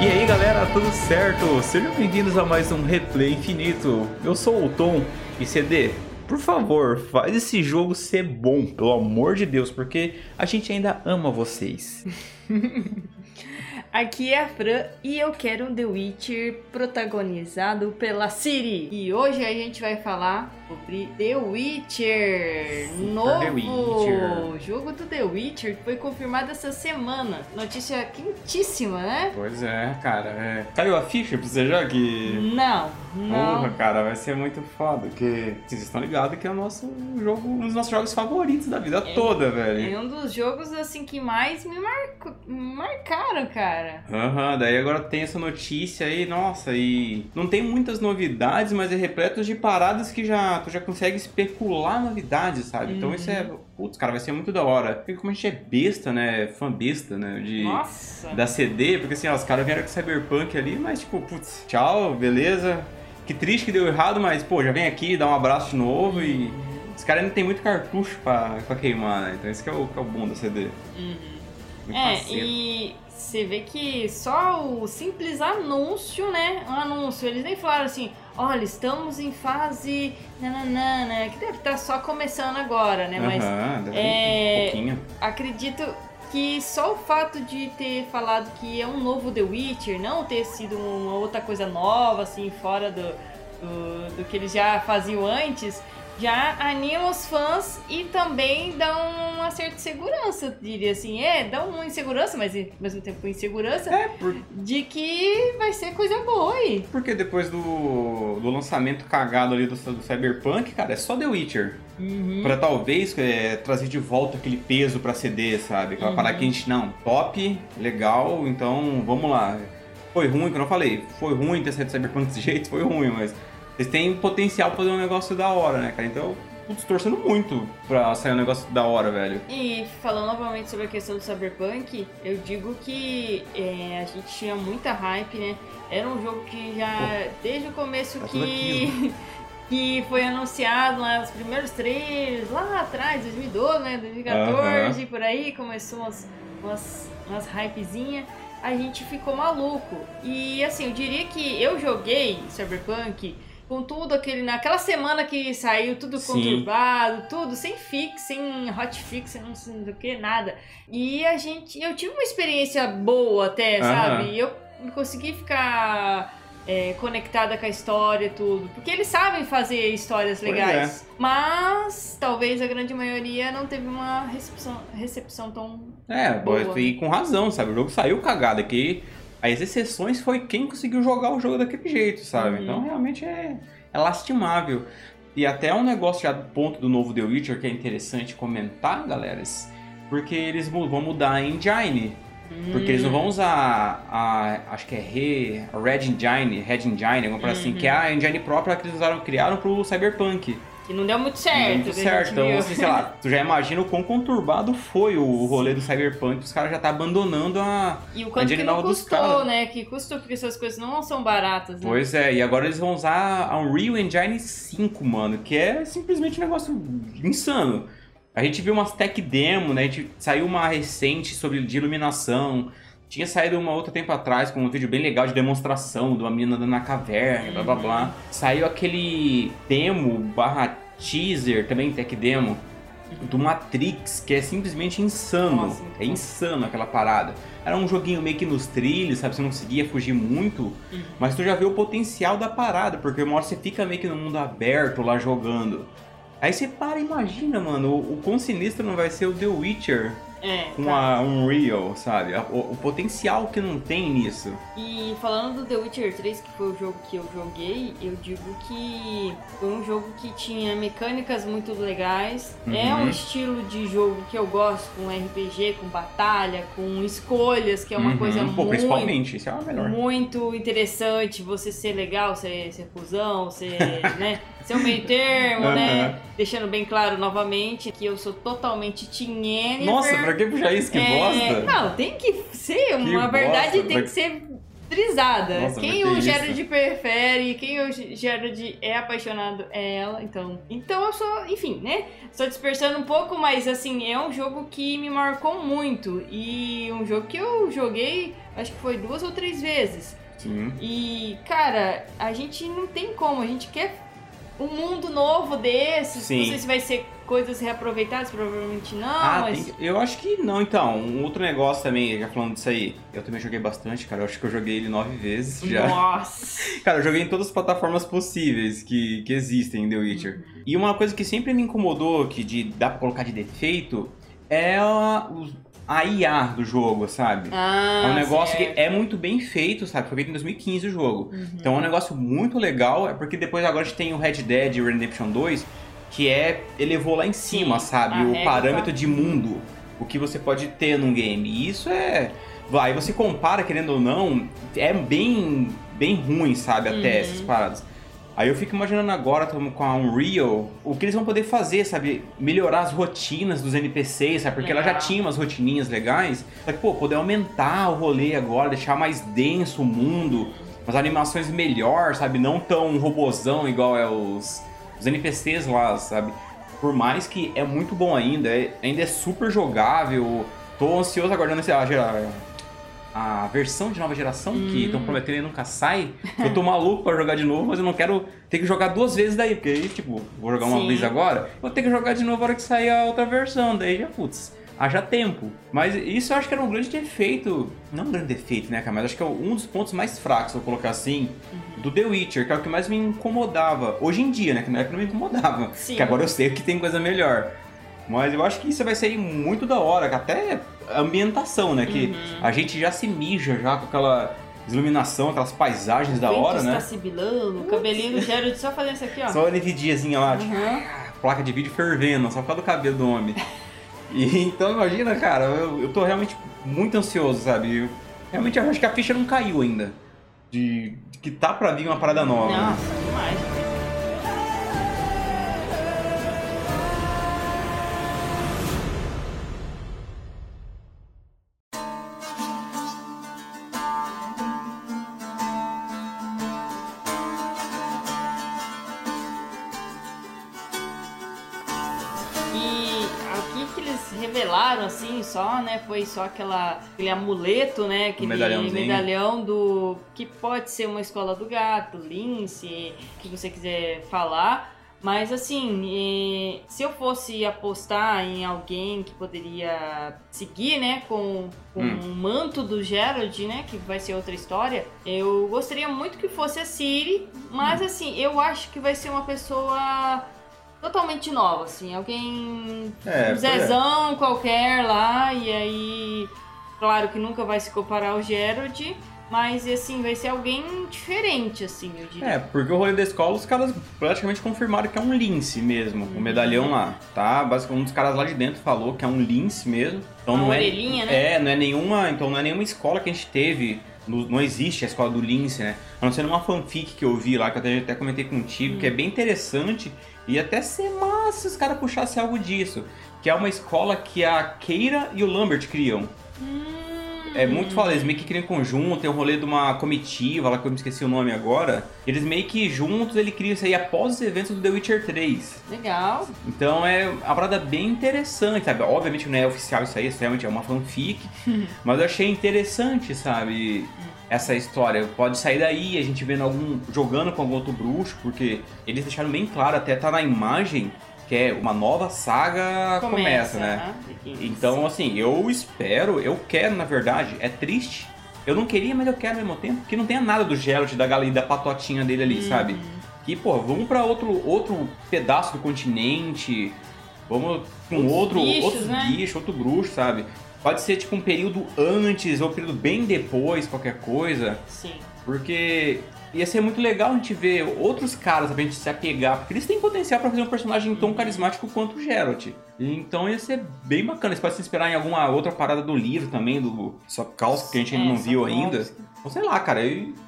E aí galera, tudo certo? Sejam bem-vindos a mais um Replay Infinito. Eu sou o Tom e CD, por favor, faz esse jogo ser bom, pelo amor de Deus, porque a gente ainda ama vocês. Aqui é a Fran e eu quero um The Witcher protagonizado pela Siri. E hoje a gente vai falar sobre The Witcher, Super novo The Witcher. jogo do The Witcher que foi confirmado essa semana. Notícia quentíssima, né? Pois é, cara. É... Caiu a ficha pra você já que. Não, não. Porra, cara, vai ser muito foda. Porque vocês estão ligados que é o nosso jogo, um dos nossos jogos favoritos da vida toda, velho. É um dos jogos assim que mais me, marco, me marcaram, cara. Aham, daí agora tem essa notícia aí, nossa, e não tem muitas novidades, mas é repleto de paradas que já tu já consegue especular novidades, sabe? Então isso é, putz, cara, vai ser muito da hora. Porque como a gente é besta, né, fã besta, né, de Nossa. da CD, porque assim, ó, os caras vieram com Cyberpunk ali, mas tipo, putz, tchau, beleza. Que triste que deu errado, mas pô, já vem aqui, dá um abraço de novo e os caras ainda tem muito cartucho pra, pra queimar, né? Então esse que é o, que é o bom da CD. Muito É, parceiro. e você vê que só o simples anúncio, né? Um anúncio, eles nem falaram assim, olha, estamos em fase nananana, que deve estar só começando agora, né? Mas Aham, deve é, um pouquinho. acredito que só o fato de ter falado que é um novo The Witcher, não ter sido uma outra coisa nova, assim, fora do, do, do que eles já faziam antes, já anima os fãs e também dá uma certa segurança, diria assim. É, dá uma insegurança, mas ao mesmo tempo insegurança, É, por- de que vai ser coisa boa aí. porque depois do, do lançamento cagado ali do, do Cyberpunk, cara, é só The Witcher. Pra talvez é, trazer de volta aquele peso pra CD, sabe? Aquela Uhum. parada que a gente, não, top, legal, então vamos lá. Foi ruim, como eu falei, foi ruim ter saído Cyberpunk desse jeito, foi ruim, mas eles têm potencial pra fazer um negócio da hora, né, cara? Então, putz, torcendo muito pra sair um negócio da hora, velho. E falando novamente sobre a questão do Cyberpunk, eu digo que é, a gente tinha muita hype, né? Era um jogo que já, desde o começo tá que, que foi anunciado lá, os primeiros trailers, lá atrás, 2012, né? 2014, por aí, começou umas, umas, umas hypezinhas. A gente ficou maluco. E assim, eu diria que eu joguei Cyberpunk com tudo aquele. Naquela semana que saiu tudo Sim. conturbado, tudo sem fix, sem hotfix, sem não sei do que, nada. E a gente. Eu tive uma experiência boa até, Aham. sabe? Eu consegui ficar. é, conectada com a história e tudo. Porque eles sabem fazer histórias Pois legais. Mas talvez a grande maioria não teve uma recepção, recepção tão. É, Boa. e com razão, sabe? O jogo saiu cagado aqui. As exceções foi quem conseguiu jogar o jogo daquele jeito, sabe? Uhum. Então realmente é, é lastimável. E até um negócio já do ponto do novo The Witcher que é interessante comentar, galera, porque eles vão mudar a engine. Porque eles não vão usar a. Acho que é Re, a Red Engine, Red Engine, alguma coisa assim, Uhum. que é a engine própria que eles usaram, criaram pro Cyberpunk. Que não deu muito certo. deu muito certo. Então, assim, sei lá, tu já imagina o quão conturbado foi o rolê do Cyberpunk, os caras já tá abandonando a. E o quanto que não custou, caras. né? Que custou, porque essas coisas não são baratas, né? Pois é, e agora eles vão usar a Unreal Engine 5, mano, que é simplesmente um negócio insano. A gente viu umas tech demo, né? A gente saiu uma recente sobre de iluminação. Tinha saído uma outra tempo atrás com um vídeo bem legal de demonstração de uma menina andando na caverna, blá blá blá. Saiu aquele demo barra teaser, também tech demo, do Matrix, que é simplesmente insano. Nossa, é insano aquela parada. Era um joguinho meio que nos trilhos, sabe? Você não conseguia fugir muito. Mas tu já vê o potencial da parada, porque uma hora você fica meio que no mundo aberto lá jogando. Aí você para e imagina, mano, o, o quão sinistro não vai ser o The Witcher É, com tá. a Unreal, sabe? O, o potencial que não tem nisso. E falando do The Witcher 3, que foi o jogo que eu joguei, eu digo que foi um jogo que tinha mecânicas muito legais. É Uhum. um estilo de jogo que eu gosto, com RPG, com batalha, com escolhas, que é uma Uhum. coisa Pô, muito principalmente, isso é o melhor. muito interessante você ser legal, ser, ser cuzão, ser, né, ser um meio termo, né? Aham. Deixando bem claro novamente que eu sou totalmente Yennefer. Nossa, pra que puxar isso? Que É, bosta! Não, tem que ser, uma Que verdade bosta, tem pra- que ser trisada. Nossa, quem o Gerard isso? prefere, quem o Gerard é apaixonado é ela, então. Então eu sou, enfim, né? Só dispersando um pouco, mas assim, é um jogo que me marcou muito. E um jogo que eu joguei, acho que foi duas ou três vezes. Sim. E, cara, a gente não tem como, a gente quer um mundo novo desses. Sim. Não sei se vai ser coisas reaproveitadas, provavelmente não, Ah, mas. tem- eu acho que não, então. Um outro negócio também, já falando disso aí. Eu também joguei bastante, cara. Eu acho que eu joguei ele nove vezes já. Nossa! Cara, eu joguei em todas as plataformas possíveis que, que existem em The Witcher. E uma coisa que sempre me incomodou, que de, dá pra colocar de defeito, é a, a IA do jogo, sabe? Ah, é um negócio certo. que é muito bem feito, sabe? Foi feito em 2015 o jogo. Uhum. Então é um negócio muito legal, é porque depois agora a gente tem o Red Dead Redemption 2, que é elevou lá em cima, Sim, sabe? O parâmetro tá- de mundo, o que você pode ter num game. E isso é. Vai, você compara, querendo ou não, é bem, bem ruim, sabe? Até Uhum. essas paradas. Aí eu fico imaginando agora com a Unreal, o que eles vão poder fazer, sabe? Melhorar as rotinas dos NPCs, sabe? Porque ela já Legal. tinha umas rotininhas legais. Só que, pô, poder aumentar o rolê agora, deixar mais denso o mundo, umas animações melhor, sabe? Não tão robozão igual é os, os NPCs lá, sabe? Por mais que é muito bom ainda, é- ainda é super jogável. Tô ansioso aguardando esse, a, a versão de nova geração que estão prometendo e nunca sai. Eu tô maluco pra jogar de novo, mas eu não quero ter que jogar duas vezes daí, porque aí, tipo, vou jogar uma Sim. vez agora, vou ter que jogar de novo na hora que sair a outra versão, daí já, putz, haja tempo. Mas isso eu acho que era um grande defeito, não um grande defeito, né, cara, mas acho que é um dos pontos mais fracos, vou colocar assim, do The Witcher, que é o que mais me incomodava. Hoje em dia, né, que na época não me incomodava, Sim. que agora eu sei que tem coisa melhor. Mas eu acho que isso vai sair muito da hora, até a ambientação, né? Que Uhum. a gente já se mija já com aquela iluminação, aquelas paisagens da O vento hora, está né? sibilando, o cabelinho do Gerard só fazendo isso aqui, ó. Só a NVIDIAzinha lá, tipo, Uhum. placa de vídeo fervendo, só por causa do cabelo do homem. E então imagina, cara, eu, eu tô realmente muito ansioso, sabe? Eu, realmente eu acho que a ficha não caiu ainda. De, de que tá pra vir uma parada nova. Nossa, demais. Né? Foi só aquela, aquele amuleto, né? Aquele medalhãozinho. medalhão do. que pode ser uma escola do gato, lince, o que você quiser falar. Mas assim, se eu fosse apostar em alguém que poderia seguir, né, com, com Hum. o manto do Gerald, né, que vai ser outra história, eu gostaria muito que fosse a Siri, mas Hum. assim, eu acho que vai ser uma pessoa totalmente nova, assim, alguém É, um é. Zezão qualquer lá, e aí, claro que nunca vai se comparar ao Gerald, mas assim, vai ser alguém diferente, assim, eu diria. É, porque o rolê da escola, os caras praticamente confirmaram que é um lince mesmo, o medalhão lá, tá? Basicamente, um dos caras lá de dentro falou que é um lince mesmo. Então Uma não orelhinha, é, né? É, não é nenhuma, então não é nenhuma escola que a gente teve, não existe a escola do lince, né? A não ser numa fanfic que eu vi lá, que eu até, até comentei contigo, que é bem interessante e até ser massa se os caras puxassem algo disso. Que é uma escola que a Keira e o Lambert criam. Hum, É muito foda, eles meio que criam em conjunto, tem o rolê de uma comitiva lá que eu me esqueci o nome agora. Eles meio que juntos ele cria isso aí após os eventos do The Witcher 3. Legal. Então é uma parada bem interessante, sabe? Obviamente não é oficial isso aí, isso realmente é uma fanfic. mas eu achei interessante, sabe? Essa história. Pode sair daí, a gente vendo algum. jogando com algum outro bruxo, porque eles deixaram bem claro, até tá na imagem, que é uma nova saga começa, né? ah, Então, assim, eu espero, eu quero, na verdade, é triste. Eu não queria, mas eu quero ao mesmo tempo, que não tenha nada do Geralt, da galera, da patotinha dele ali, sabe? Que, pô, vamos pra outro, outro pedaço do continente, vamos com outro, bichos, outros né? bichos, outro bruxo, sabe? Pode ser, tipo, um período antes ou um período bem depois, qualquer coisa. Sim. Porque ia ser muito legal a gente ver outros caras pra gente se apegar, porque eles têm potencial pra fazer um personagem tão carismático quanto o Geralt. Então ia ser bem bacana. Eles podem se inspirar em alguma outra parada do livro também, do Sokowski, que a gente ainda É, não viu ainda. Então sei lá, cara,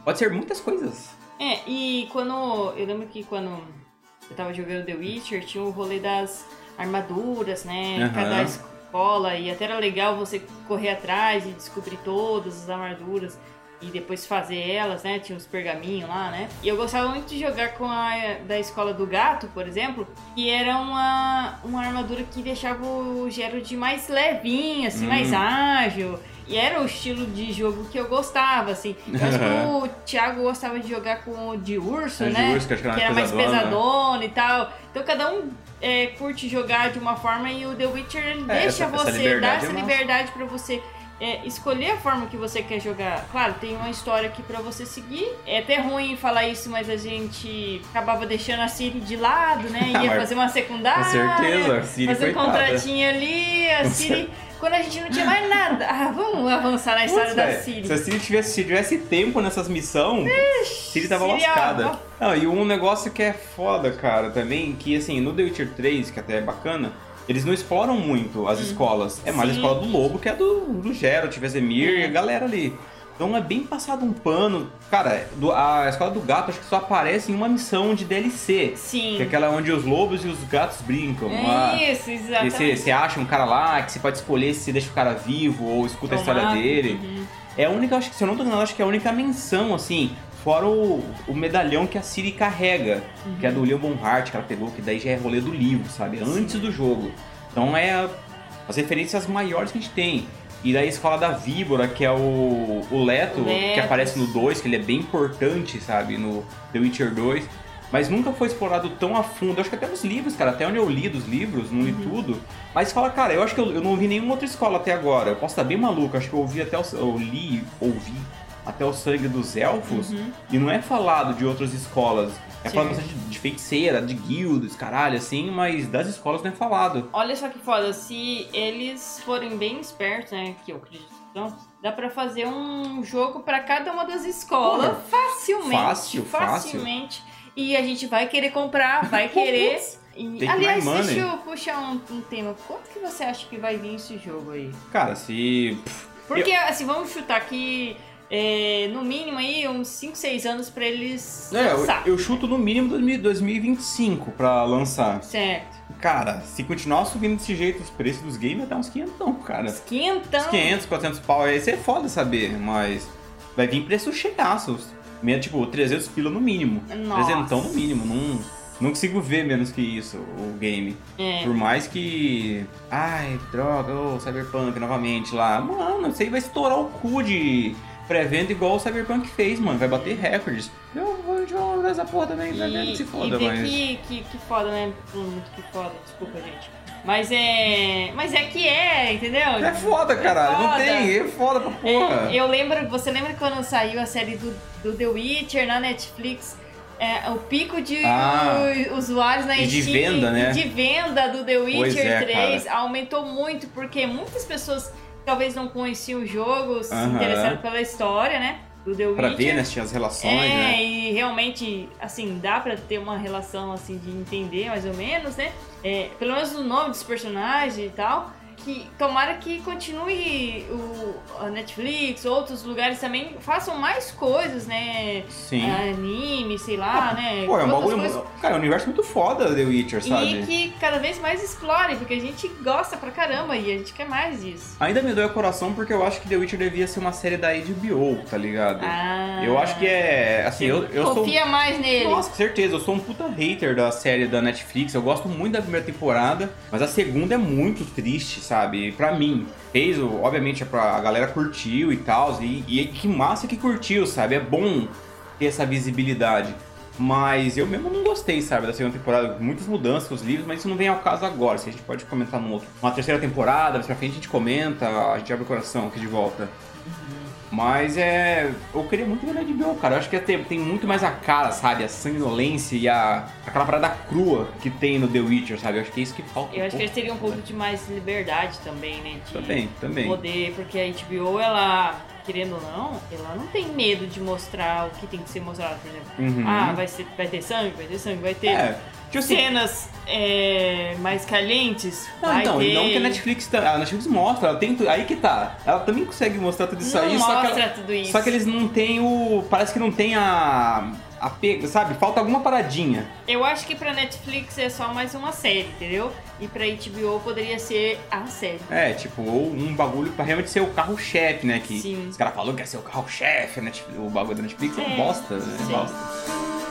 pode ser muitas coisas. É, e quando. Eu lembro que quando eu tava jogando The Witcher, tinha o rolê das armaduras, né? Aham. Cada escola, e até era legal você correr atrás e descobrir todas as armaduras. e depois fazer elas, né? Tinha uns pergaminhos lá, né? E eu gostava muito de jogar com a da escola do gato, por exemplo, que era uma, uma armadura que deixava o Gerald mais levinho, assim, Hum. mais ágil. E era o estilo de jogo que eu gostava, assim. Eu acho que o Thiago gostava de jogar com o de urso, É, de né? urso, que que era que era mais pesadona e tal. Então cada um é, curte jogar de uma forma e o The Witcher ele É, deixa essa- essa você, dá liberdade essa é massa. liberdade pra você é, escolher a forma que você quer jogar. Claro, tem uma história aqui pra você seguir. É até ruim falar isso, mas a gente acabava deixando a Siri de lado, né? Ia fazer uma secundária. Com certeza, a Siri, Fazer um contratinho ali, a Com Siri. Quando a gente não tinha mais nada. Ah, vamos avançar na história Putz, da Siri. Se a Siri tivesse, se tivesse tempo nessas missões, Siri tava Siri, ó, lascada. ó. Não, e um negócio que é foda, cara, também, que assim, no The Witcher 3, que até é bacana, eles não exploram muito as escolas. É mais a Sim. escola do Lobo, que é do, do Geralt, Vesemir É. e a galera ali. Então é bem passado um pano. Cara, a escola do gato acho que só aparece em uma missão de DLC. Sim. Que é aquela onde os lobos e os gatos brincam. É isso, Que exatamente. você, você acha um cara lá que você pode escolher se deixa o cara vivo ou escuta a história dele. Uhum. É a única, acho que se eu não tô enganado, acho que é a única menção, assim, fora o, o medalhão que a Siri carrega, que é do Leon Bonhart, que ela pegou, que daí já é rolê do livro, sabe? Antes do jogo. Então é as referências maiores que a gente tem. E daí a escola da Víbora, que é o, o Leto, Leto. que aparece no 2, que ele é bem importante, sabe? No The Witcher 2. Mas nunca foi explorado tão a fundo. Eu acho que até nos livros, cara. Até onde eu li dos livros, não li Uhum. tudo. Mas fala, cara, eu acho que eu, eu não ouvi nenhuma outra escola até agora. Eu posso estar bem maluco. Acho que eu ouvi até o. Eu li, ouvi até o sangue dos elfos. Uhum. E não é falado de outras escolas. É Sim. falado bastante de, feiticeira, de guildas, caralho, assim, mas das escolas não é falado. Olha só que foda, se eles forem bem espertos, né, que eu acredito que são, dá pra fazer um jogo pra cada uma das escolas Porra, facilmente. fácil, fácil. facilmente. E a gente vai querer comprar, vai querer. E, aliás, deixa eu puxar um, um tema. Quanto que você acha que vai vir esse jogo aí? Cara, se. Porque, assim, vamos chutar que é, no mínimo aí uns 5, 6 anos pra eles É, eu, lançar. eu chuto no mínimo 2000 2025 pra lançar. Certo. Cara, se continuar subindo desse jeito os preços dos games, até uns 500, cara. Uns quinhentão. Uns 500, 400 pau, aí é foda saber, mas vai vir preço chegaços. Meio, tipo, 300 pila no mínimo. Nossa. 300 no mínimo, não, não consigo ver menos que isso o game. É. Por mais que. Ai, droga, ô, Cyberpunk novamente lá. Mano, isso aí vai estourar o cu de pré-venda igual o Cyberpunk fez, mano. Vai bater recordes. Eu vou jogar essa porra também, tá vendo? E, Se foda, mas. que, que, que foda, né? Falando muito que foda, desculpa, gente. Mas é. Mas é que é, entendeu? É foda, caralho. Não foda. tem, é foda pra porra. É, eu lembro, você lembra quando saiu a série do, do The Witcher na Netflix? É, o pico de Ah. usuários na E de Steam, venda, né? de venda do The Witcher Pois é, 3 aumentou muito, porque muitas pessoas talvez não conheciam o jogo, se interessaram pela história, né? Do The Pra Witcher. ver, né? Assistir as relações, É, né? e realmente, assim, dá pra ter uma relação, assim, de entender mais ou menos, né? É, pelo menos no nome dos personagens e tal. Que tomara que continue o, a Netflix, outros lugares também façam mais coisas, né? Sim. Anime, sei lá, né? Pô, é um bagulho. coisas. Cara, é um universo muito foda The Witcher, sabe? E que cada vez mais explorem, porque a gente gosta pra caramba e a gente quer mais disso. Ainda me dói o coração porque eu acho que The Witcher devia ser uma série da HBO, tá ligado? Ah, Eu acho que é. Assim, eu, eu sou. Confia mais nele. Nossa, com certeza, eu sou um puta hater da série da Netflix. Eu gosto muito da primeira temporada, mas a segunda é muito triste, sabe? Pra mim. Fez, obviamente, é pra, a galera curtiu e tal. E, e que massa que curtiu, sabe? É bom ter essa visibilidade. Mas eu mesmo não gostei, sabe, da segunda temporada. Muitas mudanças com os livros, mas isso não vem ao caso agora. Se a gente pode comentar num outro. Uma terceira temporada, mais pra frente a gente comenta, a gente abre o coração aqui de volta. Mas é. Eu queria muito ver na HBO, cara. Eu acho que ter- tem muito mais a cara, sabe? A sanguinolência e a. aquela parada crua que tem no The Witcher, sabe? Eu acho que é isso que falta. Eu um acho que eles pouco. teriam um pouco de mais liberdade também, né? De Também, também. poder, porque a HBO, ela, querendo ou não, ela não tem medo de mostrar o que tem que ser mostrado, por exemplo. Uhum. Ah, vai, ser, vai ter sangue, vai ter sangue, vai ter É. Tipo assim, cenas é, mais calientes, Não, vai então, ter... não que a Netflix. tá- A Netflix mostra, ela tem. Aí que tá. Ela também consegue mostrar tudo isso não aí, só que, mostra ela- tudo isso. só que eles não têm o. Parece que não tem a. A pega, sabe? Falta alguma paradinha. Eu acho que pra Netflix é só mais uma série, entendeu? E pra HBO poderia ser a série. É, tipo, ou um bagulho pra realmente ser o carro-chefe, né? Que Sim. os caras falaram que ia ser o carro-chefe, né? O bagulho da Netflix é, É, bosta, né? sim. Bosta.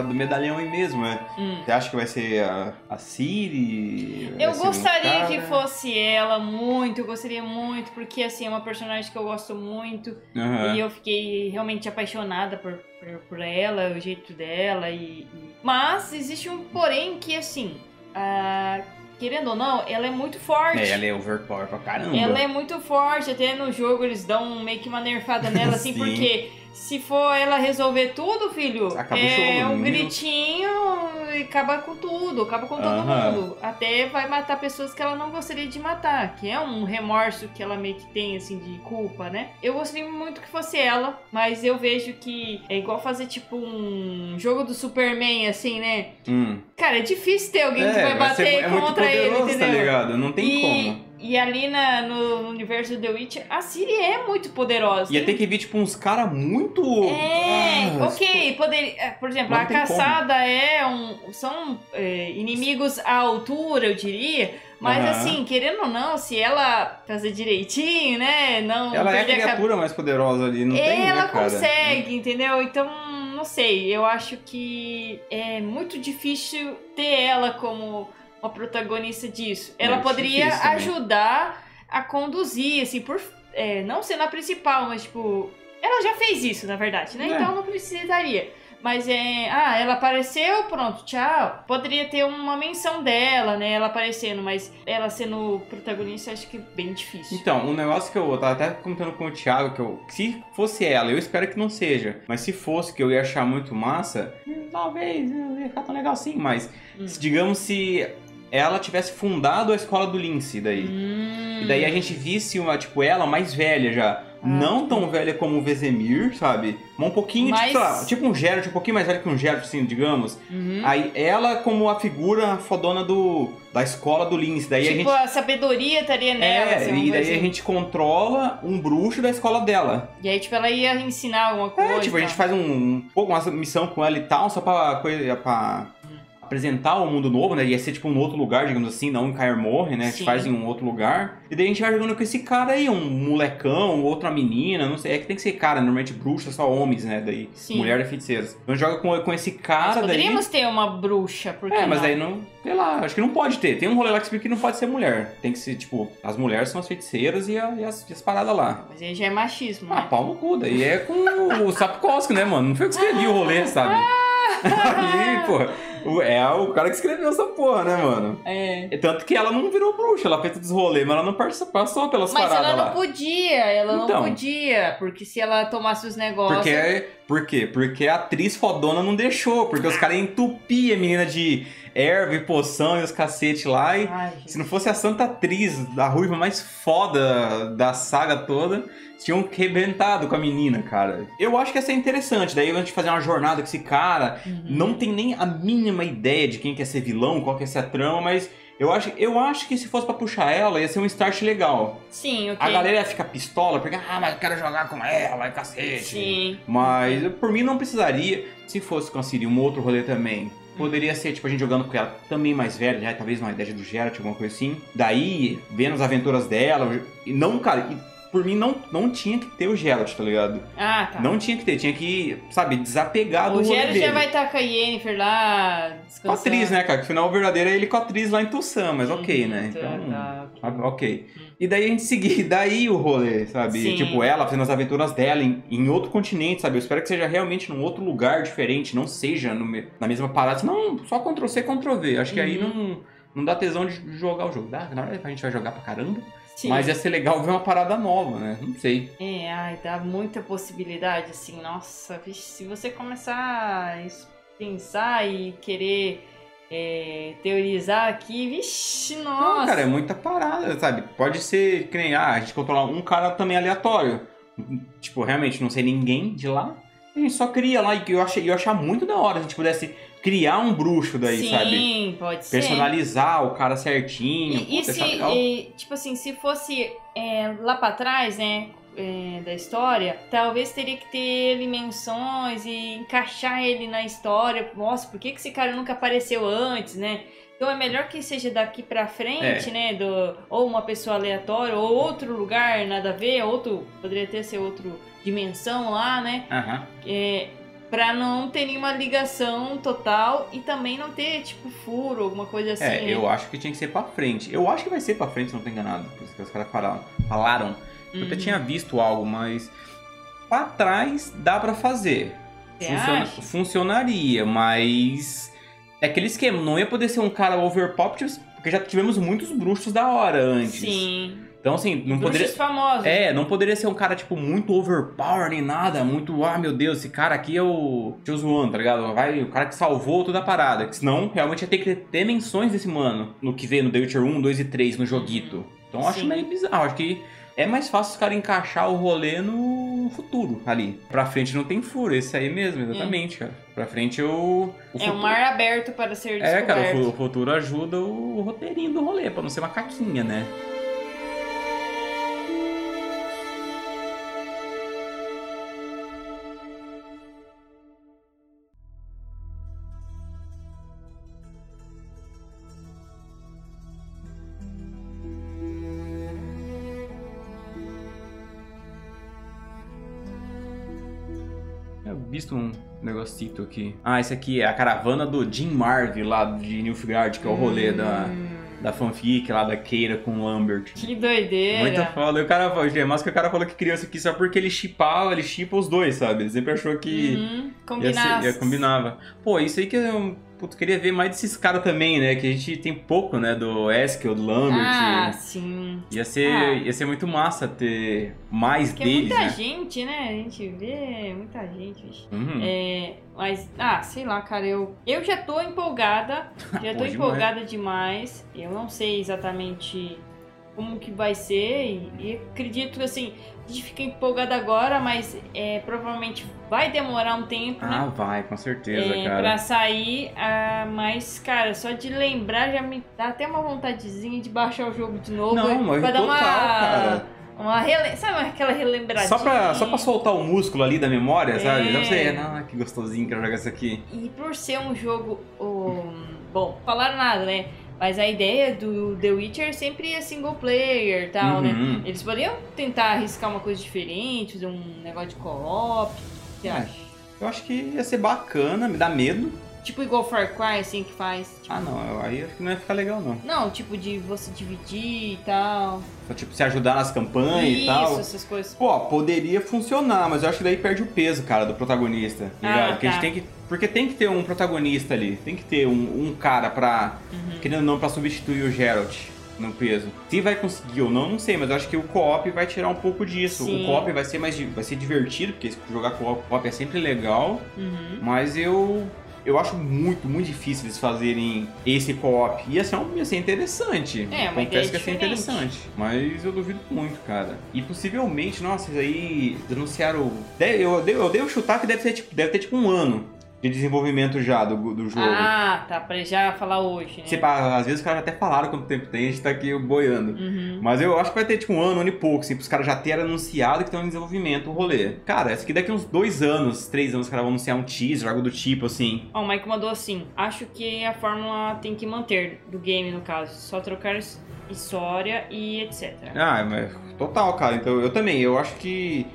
Do medalhão aí mesmo, né? Hum. Você acha que vai ser a, a Siri? Eu um gostaria cara? que fosse ela muito, eu gostaria muito, porque assim, é uma personagem que eu gosto muito. Aham. E eu fiquei realmente apaixonada por, por, por ela, o jeito dela. E, e- Mas existe um porém que, assim, ah, querendo ou não, ela é muito forte. É, ela é overpower pra caramba. Ela é muito forte, até no jogo eles dão meio que uma nerfada nela, assim, Sim. porque se for ela resolver tudo, filho, Acaba é um gritinho e acaba com tudo, acaba com todo Aham. mundo. Até vai matar pessoas que ela não gostaria de matar, que é um remorso que ela meio que tem, assim, de culpa, né? Eu gostaria muito que fosse ela, mas eu vejo que é igual fazer, tipo, um jogo do Superman, assim, né? Hum. Cara, é difícil ter alguém que É, vai vai ser- bater é muito contra ele, poderoso, entendeu? tá ligado? Não tem e, como. E ali na, no, universo do The Witcher, a Siri é muito poderosa. Ia ter que vir, tipo, uns caras muito. É, Ah, ok, poderia, é, por exemplo, a caçada é um. São é, inimigos à altura, eu diria. Mas Aham. assim, querendo ou não, se ela fazer direitinho, né? Não Ela é a criatura mais poderosa ali, não tem, ela né, consegue, entendeu? Então, não sei, eu acho que é muito difícil ter ela como uma protagonista disso. Ela É poderia difícil também. ajudar a conduzir, assim, por é, não sendo a principal, mas tipo, ela já fez isso, na verdade, né? É. Então não precisaria. Mas é. Ah, ela apareceu, pronto, tchau. Poderia ter uma menção dela, né? Ela aparecendo, mas ela sendo protagonista, acho que é bem difícil. Então, um negócio que eu tava até comentando com o Thiago, que eu, se fosse ela, eu espero que não seja, mas se fosse, que eu ia achar muito massa, talvez, não ia ficar tão legal assim, mas Hum. digamos se ela tivesse fundado a escola do Lince daí. Hum. E daí a gente visse uma, tipo, ela mais velha já. Ah, não tão velha como o Vesemir, sabe? Mas um pouquinho, Mas- tipo, lá, tipo um Geralt, um pouquinho mais velho que um Geralt, assim, digamos. Uhum. Aí ela como a figura fodona do, da escola do Lince. Daí tipo, a gente. a sabedoria estaria nela. É, assim, e daí coisa a assim. gente controla um bruxo da escola dela. E aí, tipo, ela ia ensinar alguma coisa. É, tipo, a gente faz um, um pouco uma missão com ela e tal, só pra, coisa, pra apresentar o mundo novo, né? Ia ser tipo um outro lugar, digamos assim, não em Morre, né? A gente Sim. faz em um outro lugar. E daí a gente vai jogando com esse cara aí, um molecão, outra menina, não sei. É que tem que ser cara, normalmente bruxa só homens, né? Daí Sim. mulher é feiticeiras. Então joga com, com esse Mas cara daí. poderíamos ter uma bruxa, porque É, mas não? daí não. Sei lá, acho que não pode ter. Tem um rolê lá que explica que não pode ser mulher. Tem que ser, tipo, as mulheres são as feiticeiras e, a- e as, e as paradas lá. Mas aí já é machismo, Ah, né? pau no cu, daí é com o Sapkowski, né, mano? Não foi eu que escrevi o rolê, sabe? Aí, porra, o- é o cara que escreveu essa porra, né, mano? É. É Tanto que ela não virou bruxa, ela fez todos os rolês, mas ela não passou pelas Mas paradas ela lá. não podia, ela Então. não podia, porque se ela tomasse os negócios. Porque, por quê? Porque a atriz fodona não deixou, porque os caras entupiam a menina de erva e poção e os cacete lá e Ai, Se não fosse a santa atriz, da ruiva mais foda da saga toda, tinham rebentado com a menina, cara. Eu acho que ia ser interessante. Daí a gente fazer uma jornada com esse cara. Uhum. Não tem nem a mínima ideia de quem quer ser vilão, qual quer ser a trama, mas eu acho, eu acho que se fosse pra puxar ela, ia ser um start legal. Sim, ok. A galera ia ficar pistola, porque, ah, mas eu quero jogar com ela, e cacete. Sim. Mas por mim não precisaria. Se fosse com a Siri um outro rolê também. Poderia ser, tipo, a gente jogando com ela também mais velha, já, talvez uma ideia do Geralt, alguma coisa assim. Daí, vendo as aventuras dela. E não, cara, e por mim não, não tinha que ter o Geralt, tá ligado? Ah, tá. Não tinha que ter, tinha que, sabe, desapegar do o rolê Gero dele. já vai estar com a Yennefer lá, Com a descansando. atriz, né, cara? Que o final verdadeiro é ele com a atriz lá em Tucson, mas ok, né? tá, Então. tá, ok. ah, Ok. E daí a gente seguir, daí o rolê, sabe? Sim. Tipo, ela fazendo as aventuras dela em, em outro continente, sabe? Eu espero que seja realmente num outro lugar diferente, não seja no na mesma parada. Não, só Ctrl-C, Ctrl-V. Acho que aí Uhum. não, não dá tesão de jogar o jogo. Dá, na verdade a gente vai jogar pra caramba. Sim. Mas ia ser legal ver uma parada nova, né? Não sei. É, ai, dá muita possibilidade, assim, nossa, vixe, se você começar a pensar e querer é, teorizar aqui, vixe, nossa. Não, cara, é muita parada, sabe? Pode ser que nem, ah, a gente controlar um cara também aleatório. Tipo, realmente, não sei ninguém de lá. A gente só cria lá e eu achei, eu achar muito da hora se a gente pudesse criar um bruxo daí, Sim, sabe? pode ser. Personalizar o cara certinho. E, e se, e, tipo assim, se fosse é, lá pra trás, né, é, da história, talvez teria que ter ele menções e encaixar ele na história. Nossa, por que, que esse cara nunca apareceu antes, né? Então é melhor que seja daqui pra frente, É. né, do, ou uma pessoa aleatória, ou outro lugar, nada a ver, outro, poderia ter ser outro dimensão lá, né? Aham. É, pra não ter nenhuma ligação total e também não ter, tipo, furo, alguma coisa assim. É, eu acho que tinha que ser pra frente. Eu acho que vai ser pra frente, se não tô enganado. Por isso que os caras falaram. falaram. Eu até Uhum. tinha visto algo, mas pra trás dá pra fazer. Funciona- funcionaria, mas é aquele esquema, não ia poder ser um cara overpop, porque já tivemos muitos bruxos da hora antes. Sim. Então assim, não poderia famosos. É, não poderia ser um cara, tipo, muito overpower nem nada, muito, ah, meu Deus, esse cara aqui é o Josuan, tá ligado? Vai, o cara que salvou toda a parada. Que senão, realmente ia ter que ter menções desse mano no que veio no The Witcher 1, 2 e 3, no joguito. Então eu acho meio bizarro, acho que é mais fácil os caras encaixar o rolê no futuro ali. Pra frente não tem furo, esse aí mesmo, exatamente, cara. Pra frente eu... o É futuro- um mar aberto para ser É, cara, descoberto. o fu- o futuro ajuda o roteirinho do rolê, pra não ser uma caquinha, né? Um negocito aqui. Ah, esse aqui é a caravana do Jim Marvey lá de Nilfgaard, que é o rolê da, Hum, da fanfic lá da Keira com o Lambert. Que doideira. Muito foda. E o cara falou, é, mas que o cara falou que criou isso aqui só porque ele chipava, ele chipa os dois, sabe? Ele sempre achou que Uhum, combinasse. ia combinava. Pô, isso aí que eu putz, queria ver mais desses caras também, né? Que a gente tem pouco, né? Do Eskel, do Lambert. Ah, sim. Ia ser, Ah. ia ser muito massa ter mais Porque é deles, muita né? gente, né? A gente vê muita gente. Uhum. É, mas, ah, sei lá, cara, eu, eu já tô empolgada. Já tô Pô, empolgada demais. Eu não sei exatamente como que vai ser. E, e acredito que, assim, a gente fica empolgada agora, mas é, provavelmente vai demorar um tempo, né? Ah, vai, com certeza, É, cara. pra sair, ah, mas, cara, só de lembrar já me dá até uma vontadezinha de baixar o jogo de novo. Não, mas pra dar uma. cara. Uma rele... Sabe aquela relembradinha? Só pra, só pra soltar o músculo ali da memória, sabe? É. Dá pra você, ah, que gostosinho que eu jogar isso aqui. E por ser um jogo. um, bom, falar nada, né? Mas a ideia do The Witcher sempre é single player e tal, né? Uhum. Eles poderiam tentar arriscar uma coisa diferente, fazer um negócio de co-op. O que você É. acha? Eu acho que ia ser bacana, me dá medo. Tipo igual Far Cry, assim, que faz. tipo- Ah, não, eu- aí acho que não ia ficar legal, não. Não, tipo de você dividir e tal. Só, tipo, se ajudar nas campanhas Isso, e tal. essas coisas. Pô, poderia funcionar, mas eu acho que daí perde o peso, cara, do protagonista. tá Ah? Porque a tá. gente tem que. Porque tem que ter um protagonista ali. Tem que ter um, um cara pra. Uhum. Querendo ou não, pra substituir o Geralt no peso. Se vai conseguir ou não, não sei, mas eu acho que o co-op vai tirar um pouco disso. Sim. O co-op vai ser mais vai ser divertido, porque jogar co-op é sempre legal, Uhum. mas eu eu acho muito, muito difícil eles fazerem esse co-op. Ia ser, um, ia ser interessante. É, uma Confesso ideia que ia ser interessante. Mas eu duvido muito, cara. E possivelmente, nossa, isso aí denunciaram. Eu, eu, eu devo chutar que deve, ser, tipo, deve ter tipo um ano de desenvolvimento já do, do jogo. Ah, tá, pra já falar hoje, né? Lá, às vezes os caras até falaram quanto tempo tem, a gente tá aqui boiando. Uhum. Mas eu acho que vai ter tipo um ano, um ano e pouco, assim, pros caras já terem anunciado que estão em desenvolvimento o rolê. Cara, essa aqui daqui uns dois anos, três anos, os caras vão anunciar um teaser, algo do tipo, assim. Ó, o Mike mandou assim: acho que a fórmula tem que manter do game, no caso. Só trocar his- história e etc. Ah, mas total, cara. Então eu também, eu acho que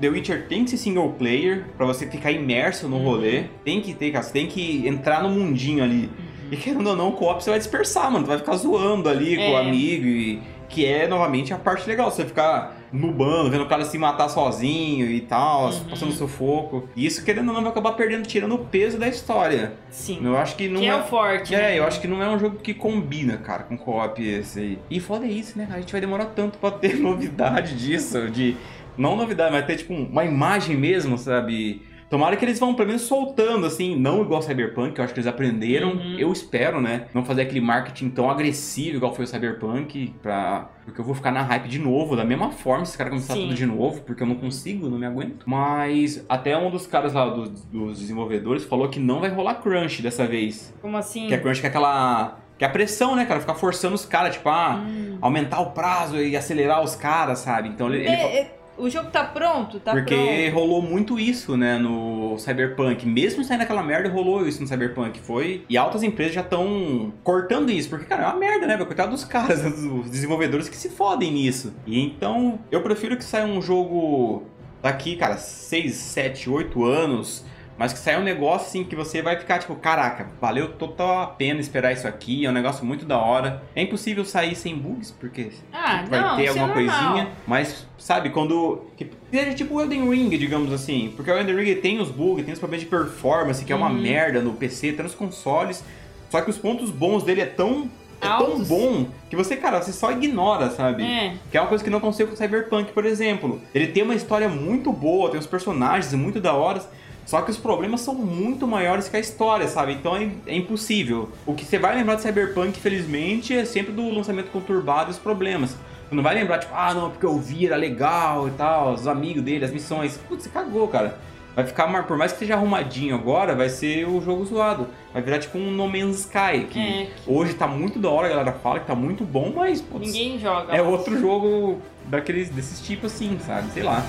The Witcher tem que ser single player pra você ficar imerso no Uhum. rolê. Tem que ter, cara, você tem que entrar no mundinho ali. E querendo ou não, o co-op você vai dispersar, mano. Tu vai ficar zoando ali com o É. amigo e que é novamente a parte legal, você ficar nubando, vendo o cara se matar sozinho e tal, Uhum. passando sufoco. E isso, querendo ou não, vai acabar perdendo, tirando o peso da história. Sim. Eu acho que não que é, é. o forte. É, né? eu acho que não é um jogo que combina, cara, com co-op esse aí. E foda é isso, né? A gente vai demorar tanto pra ter novidade disso, de... Não novidade, mas ter, tipo, uma imagem mesmo, sabe? Tomara que eles vão pelo menos soltando, assim, não igual Cyberpunk, eu acho que eles aprenderam. Uhum. Eu espero, né? Não fazer aquele marketing tão agressivo igual foi o Cyberpunk, pra... porque eu vou ficar na hype de novo, da mesma forma, se esse cara começar Sim. tudo de novo, porque eu não consigo, não me aguento. Mas até um dos caras lá, dos, dos desenvolvedores, falou que não vai rolar crunch dessa vez. Como assim? Que a crunch que é aquela. Que é a pressão, né, cara? Ficar forçando os caras, tipo, ah, Hum. aumentar o prazo e acelerar os caras, sabe? Então ele. ele É, é, o jogo tá pronto? Tá porque pronto. rolou muito isso, né, no Cyberpunk. Mesmo saindo aquela merda, rolou isso no Cyberpunk. Foi. E altas empresas já estão cortando isso. Porque, cara, é uma merda, né? Coitado dos caras, dos desenvolvedores que se fodem nisso. E então, eu prefiro que saia um jogo daqui, cara, 6, 7, 8 anos. Mas que saia um negócio assim que você vai ficar tipo, caraca, valeu total a pena esperar isso aqui, é um negócio muito da hora. É impossível sair sem bugs, porque Ah, vai não, ter é alguma normal. coisinha, mas sabe, quando. Que seja tipo o Elden Ring, digamos assim. Porque o Elden Ring tem os bugs, tem os problemas de performance, que é uma Uhum. merda no PC, até nos consoles. Só que os pontos bons dele é tão. É tão bom que você, cara, você só ignora, sabe? É. Que é uma coisa que não aconteceu com o Cyberpunk, por exemplo. Ele tem uma história muito boa, tem os personagens muito da hora, só que os problemas são muito maiores que a história, sabe? Então é, é impossível. O que você vai lembrar de Cyberpunk, infelizmente, é sempre do lançamento conturbado e os problemas. Você não vai lembrar, tipo, ah, não, porque eu vi, era legal e tal, os amigos dele, as missões. Putz, você cagou, cara. Vai ficar, por mais que seja arrumadinho agora, vai ser o jogo zoado. Vai virar tipo um No Man's Sky, que É. hoje tá muito da hora, a galera fala que tá muito bom, mas, putz, Ninguém joga. é mais. outro jogo daqueles, desses tipos assim, sabe? Sei lá.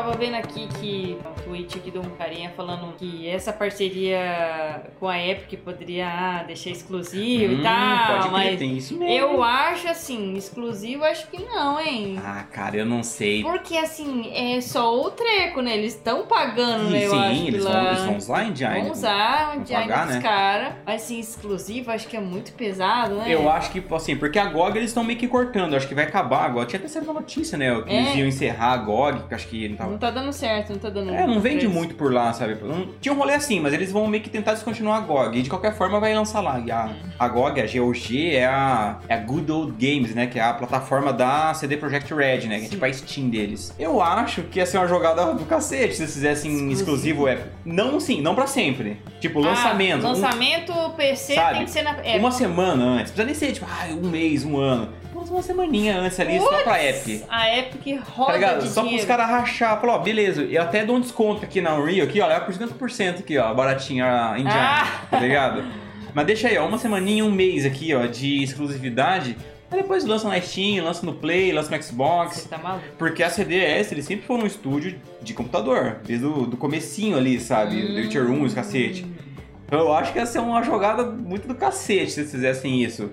Tava vendo aqui que tweet aqui de um carinha falando que essa parceria com a Epic poderia ah, deixar exclusivo Hum, e tal, mas tem isso mesmo. eu acho assim, exclusivo acho que não, hein? Ah, cara, eu não sei. Porque assim, é só o treco, né? Eles estão pagando, né? Eu Sim, acho, eles vão, eles vão usar em Giant. Vão usar o Giant pagar, dos né? caras. Mas assim, exclusivo, acho que é muito pesado, né? Eu acho que, assim, porque a GOG eles estão meio que cortando. Acho que vai acabar agora. Tinha até uma notícia, né? Que É. eles iam encerrar a GOG, que acho que não tava. Não tá dando certo, não tá dando É, não vende preço. muito por lá, sabe? Não- Tinha um rolê assim, mas eles vão meio que tentar descontinuar a GOG. E de qualquer forma vai lançar lá. E a, a GOG, a GOG, é a, é a Good Old Games, né? Que é a plataforma da CD Projekt Red, né? Que é tipo a Steam deles. Eu acho que ia ser uma jogada do cacete se eles fizessem Exclusivo. exclusivo Epic. Não, sim, não pra sempre. Tipo, Ah, lançamento. Um- lançamento PC Sabe? tem que ser na é, uma semana antes. Precisa nem ser, tipo, ah, um mês, um ano. Uma semaninha antes ali, só pra Epic. A Epic Tá roda ligado? de Só pros dinheiro. caras rachar. Falar, ó, beleza, eu até dou um desconto aqui na Unreal, aqui, ó, leva por 50% aqui, ó, baratinha indiana, Ah! tá ligado? Mas deixa aí, ó, uma semaninha, um mês aqui, ó, de exclusividade. Aí depois lança na Steam, lança no Play, lança no Xbox. Você tá maluco? Porque a CDS, eles sempre foram um estúdio de computador, desde o do comecinho ali, sabe? Hum. The Witcher 1, os cacete. Então eu acho que ia ser uma jogada muito do cacete se eles fizessem isso.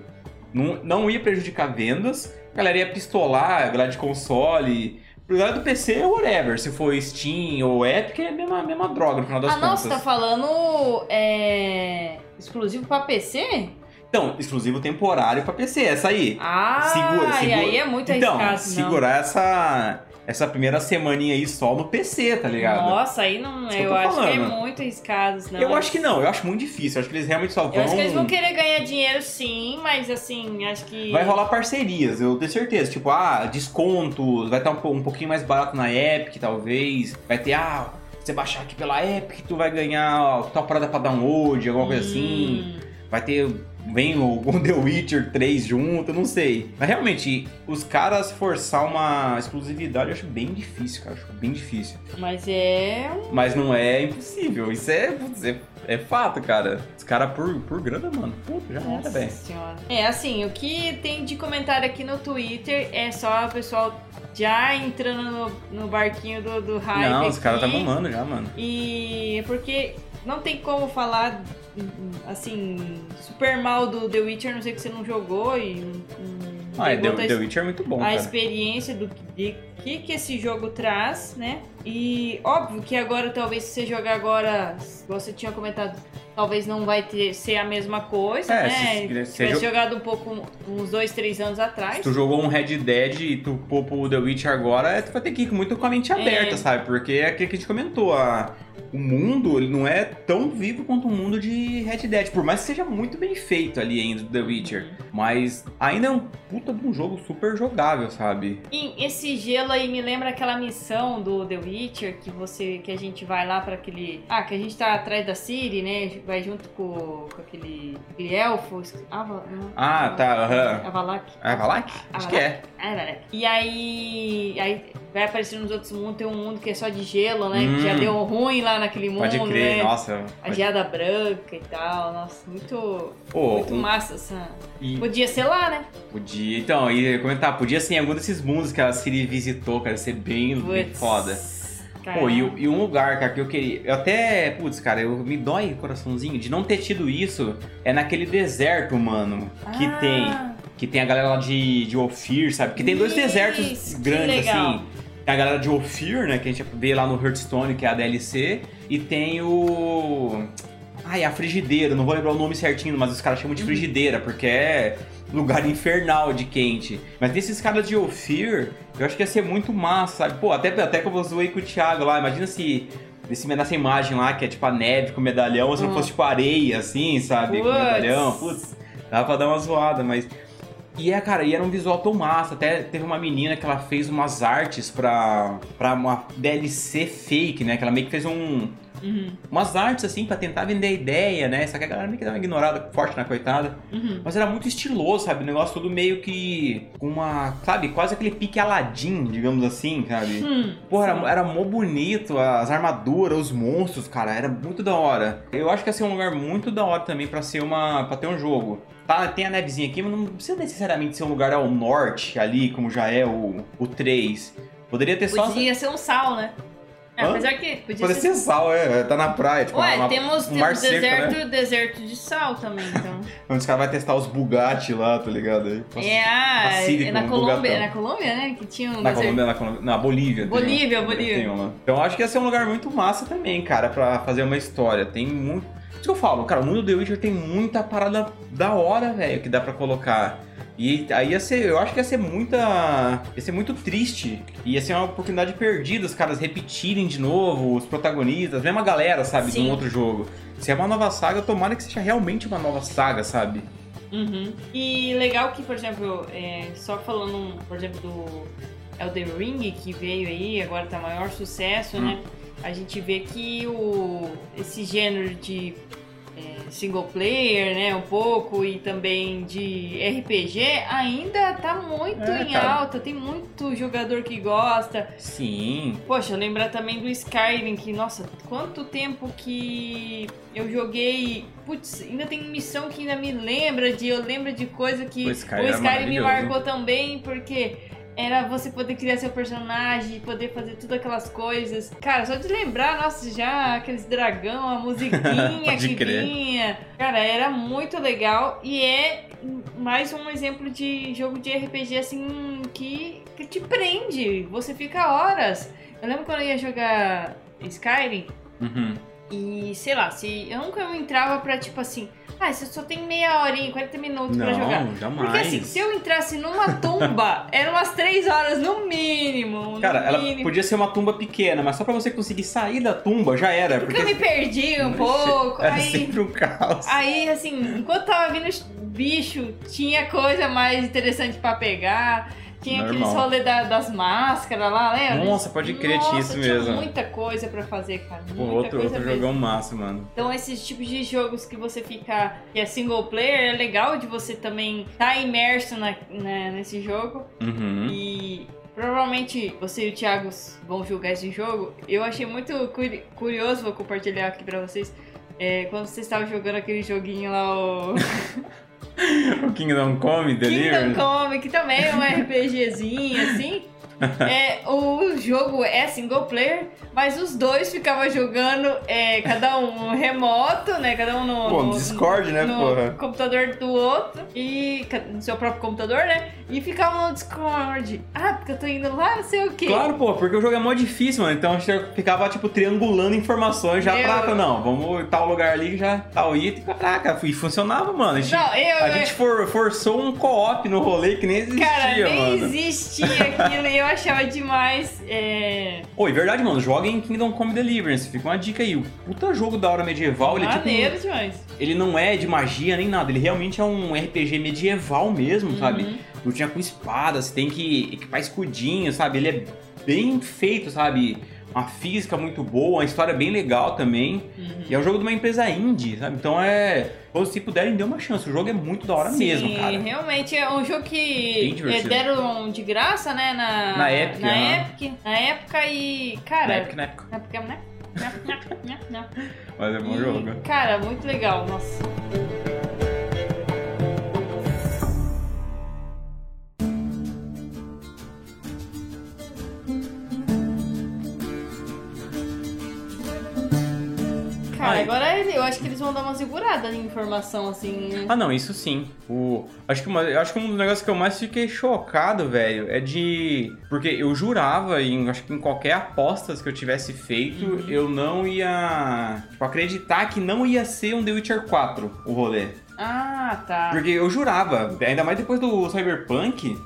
Não, não ia prejudicar vendas, a galera ia pistolar, a galera de console. Pro lado do PC, whatever. Se for Steam ou Epic, é a mesma, mesma droga no final das Ah, não, contas. você tá falando é, exclusivo pra PC? Então, exclusivo temporário pra PC, essa aí. Ah, Segura, e segura. aí é muito então, arriscado, não. segurar essa, essa primeira semaninha aí só no PC, tá ligado? Nossa, aí não, que eu acho que é falando. muito arriscado, não. eu acho que não, eu acho muito difícil. Eu acho que eles realmente só vão. Eu acho que eles vão querer ganhar dinheiro sim, mas assim, acho que... Vai rolar parcerias, eu tenho certeza. Tipo, ah, descontos, vai estar um, um pouquinho mais barato na Epic, talvez. Vai ter, ah, você baixar aqui pela Epic, tu vai ganhar ó, tal parada pra download, alguma coisa assim. Hum, Vai ter. Vem o, o The Witcher 3 junto, não sei. Mas realmente, os caras forçar uma exclusividade eu acho bem difícil, cara. Eu acho bem difícil. Mas é Mas não é impossível. Isso é, é, é fato, cara. Os caras por, por grana, mano. Puta, já era, Nossa velho. senhora. É, assim, o que tem de comentário aqui no Twitter é só o pessoal já entrando no, no barquinho do, do hype Não, os caras tá aqui. mamando já, mano. E porque não tem como falar assim super mal do The Witcher, não sei que você não jogou e não Ah, é, The, The Witcher é muito bom, a cara. experiência do de que que esse jogo traz, né? E óbvio que agora talvez se você jogar agora, você tinha comentado, talvez não vai ter, ser a mesma coisa, É, né? se- Se, se tivesse jo- jogado um pouco, uns dois, três anos atrás. Se tu jogou um Red Dead e tu pôr pro The Witcher agora, tu vai ter que ir muito com a mente aberta, sabe? Porque é aquilo que a gente comentou, a- o mundo ele não é tão vivo quanto o mundo de Red Dead, por mais que seja muito bem feito ali ainda do The Witcher. Mas ainda é um puta de um jogo super jogável, sabe? E esse gelo aí me lembra aquela missão do The Witcher que você que a gente vai lá pra aquele. Ah, que a gente tá atrás da Ciri, né? Vai junto com, com aquele, aquele elfo. Ava, não, Ah, tá, aham. Avalak. É Valak? Acho que é. Ah, Avalak. E aí, aí vai aparecer nos outros mundos, tem um mundo que é só de gelo, né? Hum. Que já deu ruim lá naquele mundo, Pode crer, né? nossa. A geada branca e tal. Nossa, muito, Pô, muito um- massa essa. e Podia ser lá, né? podia. Então, ia comentar, podia ser em algum desses mundos que a Siri visitou, cara, ser bem, bem foda. Cara. Pô, e, e um lugar, cara, que eu queria. Eu até. Putz, cara, eu, me dói o coraçãozinho de não ter tido isso. É naquele deserto, mano. Que Ah, tem. Que tem a galera lá de, de Ophir, sabe? Que tem dois Isso, desertos grandes, assim. Tem a galera de Ophir, né? Que a gente vê lá no Hearthstone, que é a DLC. E tem o. Ai, a frigideira, não vou lembrar o nome certinho, mas os caras chamam Uhum. de frigideira, porque é lugar infernal de quente. Mas desses caras de Ophir, eu acho que ia ser muito massa, sabe? Pô, até, até que eu zoei com o Thiago lá, imagina se. Nesse, nessa imagem lá, que é tipo a neve com medalhão, se não Uhum. fosse tipo areia, assim, sabe? Com o Putz. medalhão, putz, dava pra dar uma zoada, mas. E é, cara, e era um visual tão massa. Até teve uma menina que ela fez umas artes pra, pra uma DLC fake, né? Que ela meio que fez um, Uhum, umas artes assim pra tentar vender a ideia, né? Só que a galera meio que dá uma ignorada forte na coitada. uhum. Mas era muito estiloso, sabe? O negócio tudo meio que com uma, sabe, quase aquele pique Aladdin, digamos assim, sabe? Hum, Porra, sim. era, era mó bonito, as armaduras, os monstros, cara, era muito da hora. Eu acho que ia ser um lugar muito da hora também pra ser uma, para ter um jogo. Tá, tem a nevezinha aqui, mas não precisa necessariamente ser um lugar ao norte ali, como já é o, o 3. Poderia ter só Podia ser um sal, né? É, apesar que podia ser sal, é, tá na praia, tipo, Ué, uma- temos, um temos mar seco, deserto, né? deserto de sal também, então. Onde os caras vão testar os Bugatti lá, tá ligado? Aí, é, a, é na um Colômbia, bugatão. é na Colômbia, né? Que tinha um Na deserto. Colômbia, na Colômbia, na Bolívia. tem Bolívia, Bolívia. um. Então acho que ia ser um lugar muito massa também, cara, pra fazer uma história. Tem muito. Isso que eu falo, cara, o mundo do The Witcher tem muita parada da hora, velho, que dá pra colocar. E aí ia ser, eu acho que ia ser muita. ia ser muito triste. Ia ser uma oportunidade perdida, os caras repetirem de novo, os protagonistas, a mesma galera, sabe, de Sim. um outro jogo. Se é uma nova saga, tomara que seja realmente uma nova saga, sabe? Uhum. E legal que, por exemplo, é, só falando, por exemplo, do Elden Ring, que veio aí, agora tá maior sucesso, Hum. né? A gente vê que o, esse gênero de single player, né, um pouco, e também de RPG, ainda tá muito É, em cara. alta, tem muito jogador que gosta. Sim. Poxa, lembrar também do Skyrim, que, nossa, quanto tempo que eu joguei. Putz, ainda tem missão que ainda me lembra de. Eu lembro de coisa que O o Skyrim Skyrim, me marcou também, porque. Era você poder criar seu personagem, poder fazer tudo aquelas coisas. Cara, só de lembrar, nossa, já aqueles dragão, a musiquinha que crer. vinha. Cara, era muito legal e é mais um exemplo de jogo de RPG assim que, que te prende. Você fica horas. Eu lembro quando eu ia jogar Skyrim Uhum. E sei lá, se eu nunca entrava pra tipo assim, ah, você só tem meia horinha, 40 minutos pra jogar. Não, jamais. Porque assim, se eu entrasse numa tumba, eram umas 3 horas no mínimo. no Cara, ela mínimo. podia ser uma tumba pequena, mas só pra você conseguir sair da tumba já era. Porque Porque, eu me perdi um pouco. Era Aí, sempre um caos. aí, assim, enquanto tava vindo bicho, tinha coisa mais interessante pra pegar. Tinha aqueles Normal. rolê da- das máscaras lá, lembra? Nossa, pode crer, tinha isso tinha mesmo. muita coisa pra fazer, cara. Pô, Muita outro, coisa outro jogão massa, mano. Então esses tipos de jogos que você fica, que é single player, é legal de você também estar tá imerso na, na- nesse jogo. Uhum. E provavelmente você e o Thiago vão jogar esse jogo. Eu achei muito curi- curioso, vou compartilhar aqui pra vocês. é, quando vocês estavam jogando aquele joguinho lá, o O Kingdom Come Kingdom Delivery. Come, que também é um RPGzinho assim. É, o jogo é single player, Mas os dois ficavam jogando, é, cada um remoto, né? Cada um no, Pô, no- Discord, né, no porra? computador do outro e no seu próprio computador, né? E ficavam no Discord. Ah, porque eu tô indo lá, não sei o quê. Claro, pô, porque o jogo é mó difícil, mano. Então a gente ficava, tipo, triangulando informações já Meu. pra. Não, vamos tal lugar ali, já tal item. Caraca, e funcionava, mano. A gente, Não, eu- a gente for- forçou um co-op no rolê que nem existia, Cara, nem mano. existia aquilo e eu achava demais. É... Oi, verdade, mano. Joga em Kingdom Come Deliverance. Fica uma dica aí. O puta jogo da hora medieval, ele é tipo. Demais. Ele não é de magia nem nada. Ele realmente é um RPG medieval mesmo, Uhum. sabe? Lutinha com espada, você tem que equipar escudinho, sabe? Ele é bem feito, sabe? Uma física muito boa, uma história bem legal também. Uhum. E é um jogo de uma empresa indie, sabe? Então é. Se puderem, dê uma chance. O jogo é muito da hora Sim, mesmo, cara. realmente é um jogo que é, deram de graça, né? Na, Na Epic, Na aham. Epic, na época e. Cara. Na época, na época. Na época, né? Mas é bom E, jogo. Cara, muito legal, nossa. Ai. agora eu acho que eles vão dar uma segurada em informação, assim. né? Ah, não, isso sim. O, acho, que uma, eu acho que um dos negócios que eu mais fiquei chocado, velho, é de. Porque eu jurava, em, acho que em qualquer apostas que eu tivesse feito, Uhum. eu não ia. Tipo, acreditar que não ia ser um The Witcher 4 o rolê. Ah, tá. Porque eu jurava, ainda mais depois do Cyberpunk,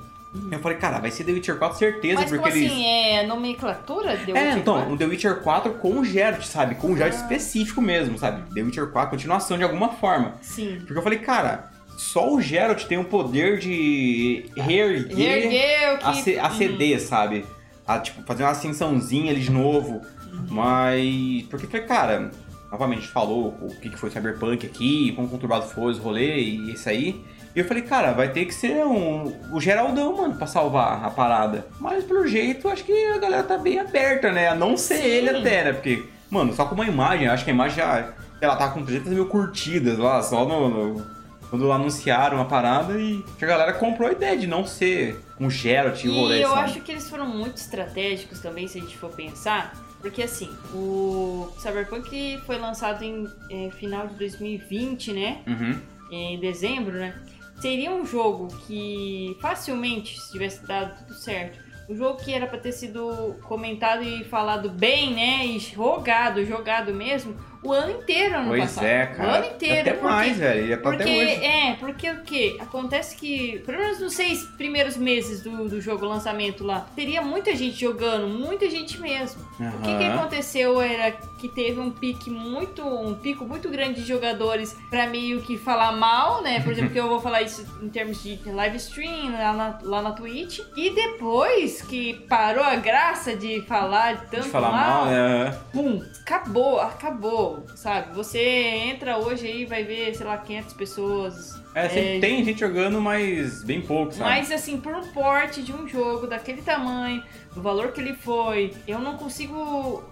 eu falei, cara, vai ser The Witcher 4 certeza, Mas porque como eles. assim? É nomenclatura? The É, Witcher então, 4? um The Witcher 4 com o Geralt, sabe? Com o Geralt Ah. específico mesmo, sabe? The Witcher 4, continuação de alguma forma. Sim. Porque eu falei, cara, só o Geralt tem o poder de reerguer Reergueu que... a, C- a CD, sabe? A, tipo, fazer uma ascensãozinha ali de novo. Uhum. Mas. Porque cara, novamente a gente falou o que foi Cyberpunk aqui, quão conturbado foi os rolês e isso aí. E eu falei, cara, vai ter que ser um, o Geraldão, mano, pra salvar a parada. Mas pelo jeito, acho que a galera tá bem aberta, né? A não ser Sim. ele até, né? Porque, mano, só com uma imagem, acho que a imagem já. Ela tá com 300 mil curtidas lá, só no. no- quando anunciaram a parada e a galera comprou a ideia de não ser um Geralt e o rolê, E eu sabe? acho que eles foram muito estratégicos também, se a gente for pensar. Porque assim, o Cyberpunk foi lançado em eh, final de 2020, né? Uhum. Em dezembro, né? Seria um jogo que facilmente, se tivesse dado tudo certo, um jogo que era pra ter sido comentado e falado bem, né? E jogado, jogado mesmo, o ano inteiro ano Pois passado. é, cara. O ano inteiro. Até porque mais, velho. Pra Porque, é, porque o que? Acontece que, pelo menos nos seis primeiros meses do, do jogo lançamento lá, teria muita gente jogando, muita gente mesmo. O que, que aconteceu era que teve um pique muito, um pico muito grande de jogadores pra meio que falar mal, né? Por exemplo, que eu vou falar isso em termos de live stream lá na, lá na Twitch. E depois que parou a graça de falar tanto De falar mal, mal, né? pum, acabou, acabou, sabe? Você entra hoje aí vai ver, sei lá, 500 pessoas. É, sempre É, tem gente jogando, mas bem pouco, sabe? Mas assim, por um porte de um jogo daquele tamanho, do valor que ele foi, eu não consigo.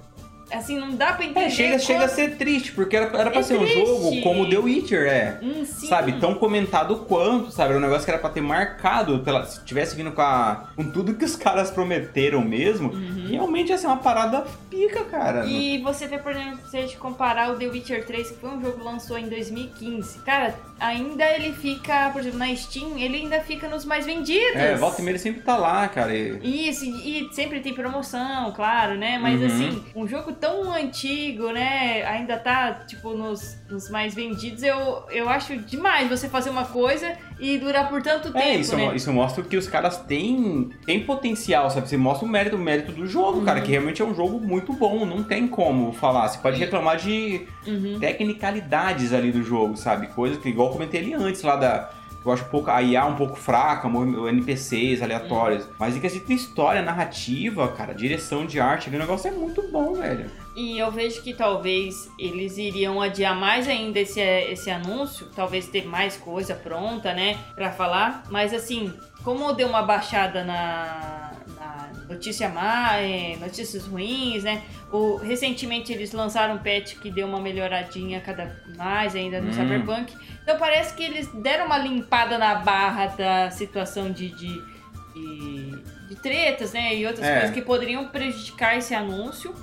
Assim, não dá pra entender. É, chega, chega a ser triste, porque era, era pra É ser um triste. jogo como The Witcher é. Hum, sim. Sabe, tão comentado quanto, sabe? Era um negócio que era pra ter marcado, pela, se tivesse vindo com, a, com tudo que os caras prometeram mesmo, realmente ia ser uma parada pica, cara. Uhum. E você vê, por exemplo, se a gente comparar o The Witcher 3, que foi um jogo que lançou em 2015, cara, ainda ele fica, por exemplo, na Steam, ele ainda fica nos mais vendidos. É, volta e meia ele sempre tá lá, cara. E... Isso, e e sempre tem promoção, claro, né? Mas Uhum. assim, um jogo tão antigo, né? Ainda tá, tipo, nos, nos mais vendidos. Eu, eu acho demais você fazer uma coisa e durar por tanto É, tempo, isso, né? isso mostra que os caras têm, têm potencial, sabe? Você mostra o mérito, o mérito do jogo, cara, Uhum. que realmente é um jogo muito bom, não tem como falar. Você pode reclamar de Uhum. tecnicalidades ali do jogo, sabe? Coisa que, igual eu comentei ali antes, lá da. Eu acho um pouco, a IA um pouco fraca, NPCs aleatórios. Mas em questão de história, narrativa, cara, direção de arte, o negócio é muito bom, velho. E eu vejo que talvez eles iriam adiar mais ainda esse, esse anúncio, talvez ter mais coisa pronta, né, pra falar. Mas assim, como deu uma baixada na, na notícia má, é, notícias ruins, né? O, recentemente eles lançaram um patch que deu uma melhoradinha cada mais ainda no Hum. Cyberpunk. Então parece que eles deram uma limpada na barra da situação de, de, de, de tretas, né? E outras É. coisas que poderiam prejudicar esse anúncio.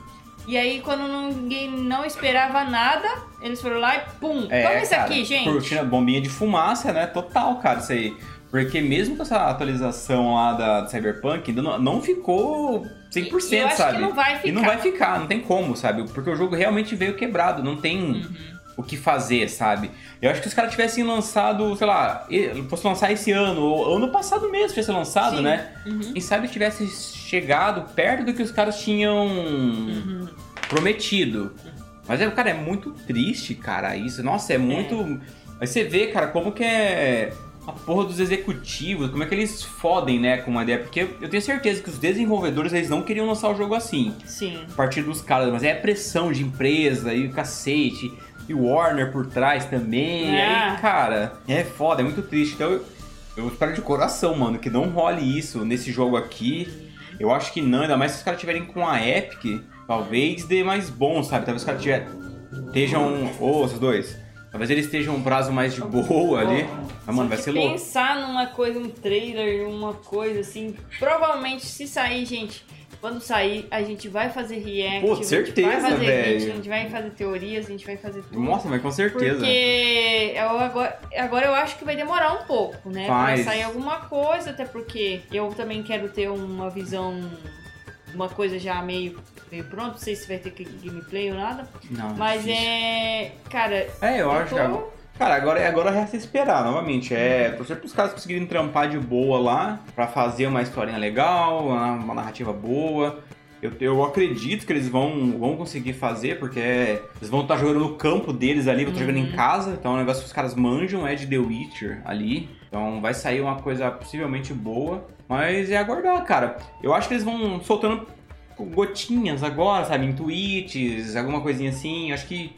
E aí, quando ninguém não esperava nada, eles foram lá e pum! É, Toma isso cara, aqui, gente! Curtindo a bombinha de fumaça, né? Total, cara, isso aí. Porque mesmo com essa atualização lá da do Cyberpunk, ainda não, não ficou 100%, E eu acho sabe? que não vai ficar. E não vai ficar, não tem como, sabe? Porque o jogo realmente veio quebrado, não tem Uhum. O que fazer, sabe? Eu acho que os caras tivessem lançado, sei lá, fosse lançar esse ano, ou ano passado mesmo tivesse lançado, Sim. né? Uhum. Quem sabe tivesse chegado perto do que os caras tinham Uhum. prometido. Mas, é, cara, é muito triste, cara, isso. Nossa, é muito... Aí você vê, cara, como que é a porra dos executivos, como é que eles fodem, né, com uma ideia. Porque eu tenho certeza que os desenvolvedores, eles não queriam lançar o jogo assim Sim. a partir dos caras, mas é pressão de empresa e o cacete, e o Warner por trás também. É. aí, cara, é foda, é muito triste. Então eu, eu espero de coração, mano, que não role isso nesse jogo aqui. Eu acho que não, ainda mais se os caras tiverem com a Epic, talvez dê mais bom, sabe? Talvez os caras tiver- estejam. Ô, esses dois. Talvez eles estejam um prazo mais de boa ali. Mas, mano, vai Se ser louco. pensar numa coisa, um trailer, uma coisa assim, provavelmente se sair, gente, quando sair, a gente vai fazer react, Pô, a gente certeza, vai fazer vídeo, a gente vai fazer teorias, a gente vai fazer tudo. Nossa, mas com certeza. Porque eu agora, agora eu acho que vai demorar um pouco, né? Faz. Pra sair alguma coisa, até porque eu também quero ter uma visão, uma coisa já meio, meio pronta. Não sei se vai ter gameplay ou nada. Não, Mas difícil. é. Cara, É, eu acho tô- que agora. Cara, agora, agora resta esperar, novamente. É torcer pros caras conseguirem trampar de boa lá, pra fazer uma historinha legal, uma, narrativa boa. Eu, eu acredito que eles vão, vão conseguir fazer, porque é- eles vão estar jogando no campo deles ali, vão estar jogando em casa. Então é um negócio que os caras manjam, é de The Witcher ali. Então vai sair uma coisa possivelmente boa. Mas é aguardar, cara. Eu acho que eles vão soltando gotinhas agora, sabe? Em tweets, alguma coisinha assim. Acho que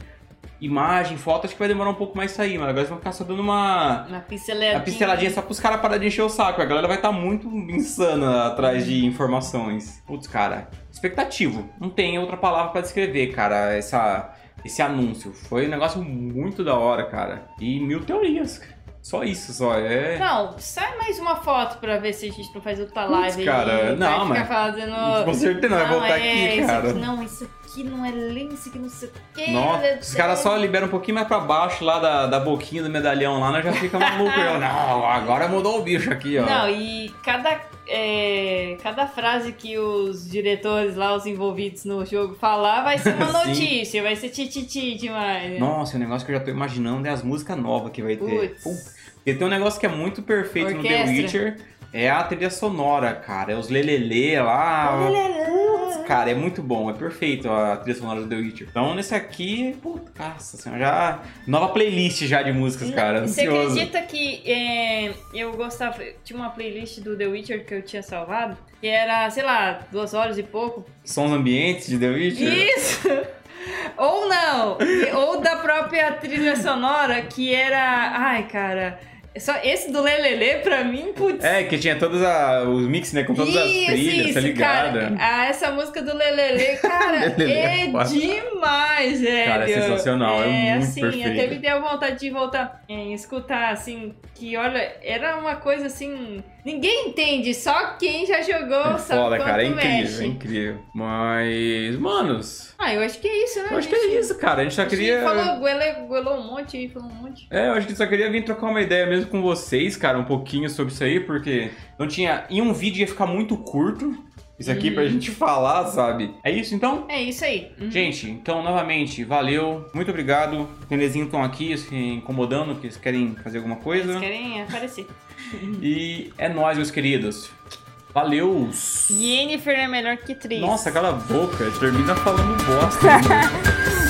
imagem, foto, acho que vai demorar um pouco mais sair, mas agora eles vão ficar só dando uma, uma pinceladinha. uma pinceladinha só pros caras parar de encher o saco. A galera vai estar muito insana atrás de informações. Putz, cara, expectativo. Não tem outra palavra pra descrever, cara, essa, esse anúncio. Foi um negócio muito da hora, cara. E mil teorias. Só isso, só. É. Não, sai mais uma foto pra ver se a gente não faz outra live cara, aí. não, mas- fazendo... Com certeza não, vai voltar é, aqui, cara. aqui não, isso aqui não é isso aqui não sei o que. Nossa, os caras só liberam um pouquinho mais pra baixo lá da, da boquinha do medalhão lá, nós já fica maluco. Eu, não, agora mudou o bicho aqui, ó. Não, e cada, é, cada frase que os diretores lá, os envolvidos no jogo falar, vai ser uma notícia, vai ser tititi demais. né? Nossa, o negócio que eu já tô imaginando é as músicas novas que vai ter. Porque tem um negócio que é muito perfeito no The Orquestra. Witcher, é a trilha sonora, cara. É os lelele lá. Putz, cara, é muito bom, é perfeito a trilha sonora do The Witcher. Então nesse aqui, puta, senhora, já. Nova playlist já de músicas, cara. Você Ansioso. acredita que é, eu gostava. Tinha uma playlist do The Witcher que eu tinha salvado, que era, sei lá, duas horas e pouco. Sons ambientes de The Witcher? Isso! Ou não! Ou da própria trilha sonora, que era. Ai, cara. Só esse do Lelele, pra mim, putz. É, que tinha todos a- os mix, né? Com todas as Isso, trilhas, isso, tá ligado? Cara, ah, essa música do Lelele, cara, Lelele é é demais, velho. Cara, é sensacional, é muito assim, perfeito. até me deu vontade de voltar em escutar, assim, que olha, era uma coisa assim. Ninguém entende, só quem já jogou É sabe foda, cara, é incrível, mexe. é incrível. Mas, manos, Ah, eu acho que é isso, né? eu acho que é isso, cara. A gente só A gente queria. falou, goelou, goelou um monte aí, falou um monte. É, eu acho que só queria vir trocar uma ideia mesmo com vocês, cara, um pouquinho sobre isso aí, porque não tinha. Em um vídeo ia ficar muito curto. Isso aqui pra gente falar, sabe? É isso então? É isso aí. Uhum. Gente, então novamente, valeu, muito obrigado. Os nenezinhos estão aqui se incomodando, porque eles querem fazer alguma coisa. Eles querem aparecer. E é nóis, meus queridos. Valeu! Yennefer é melhor que Triss. Nossa, cala a boca, termina falando bosta. né?